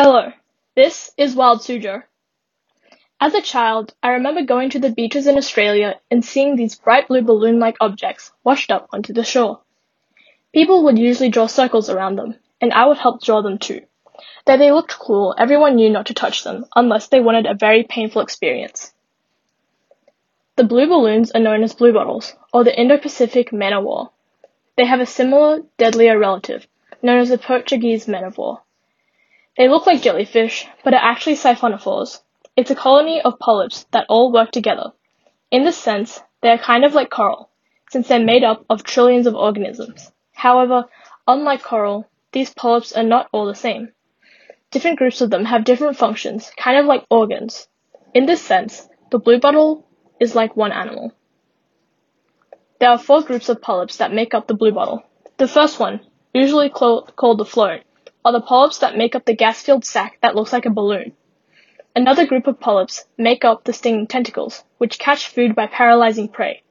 Hello, this is Wild Suzhou. As a child, I remember going to the beaches in Australia and seeing these bright blue balloon-like objects washed up onto the shore. People would usually draw circles around them, and I would help draw them too. Though they looked cool, everyone knew not to touch them unless they wanted a very painful experience. The blue balloons are known as bluebottles, or the Indo-Pacific man o' war. They have a similar, deadlier relative, known as the Portuguese man of war. They look like jellyfish, but are actually siphonophores. It's a colony of polyps that all work together. In this sense, they are kind of like coral, since they're made up of trillions of organisms. However, unlike coral, these polyps are not all the same. Different groups of them have different functions, kind of like organs. In this sense, the bluebottle is like one animal. There are four groups of polyps that make up the bluebottle. The first one, usually called the float, are the polyps that make up the gas-filled sac that looks like a balloon. Another group of polyps make up the stinging tentacles, which catch food by paralyzing prey.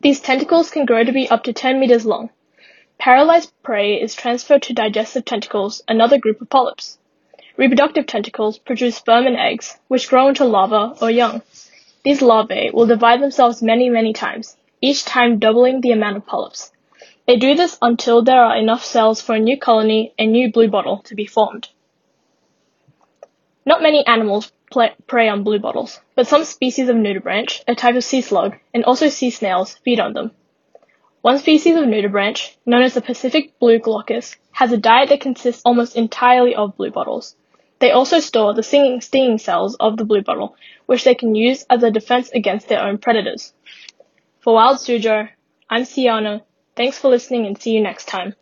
These tentacles can grow to be up to 10 meters long. Paralyzed prey is transferred to digestive tentacles, another group of polyps. Reproductive tentacles produce sperm and eggs, which grow into larvae or young. These larvae will divide themselves many, many times, each time doubling the amount of polyps. They do this until there are enough cells for a new colony, a new bluebottle, to be formed. Not many animals prey on bluebottles, but some species of nudibranch, a type of sea slug, and also sea snails feed on them. One species of nudibranch, known as the Pacific blue glaucus, has a diet that consists almost entirely of bluebottles. They also store the stinging, cells of the bluebottle, which they can use as a defense against their own predators. For Wild Suzhou, I'm Siana. Thanks for listening and see you next time.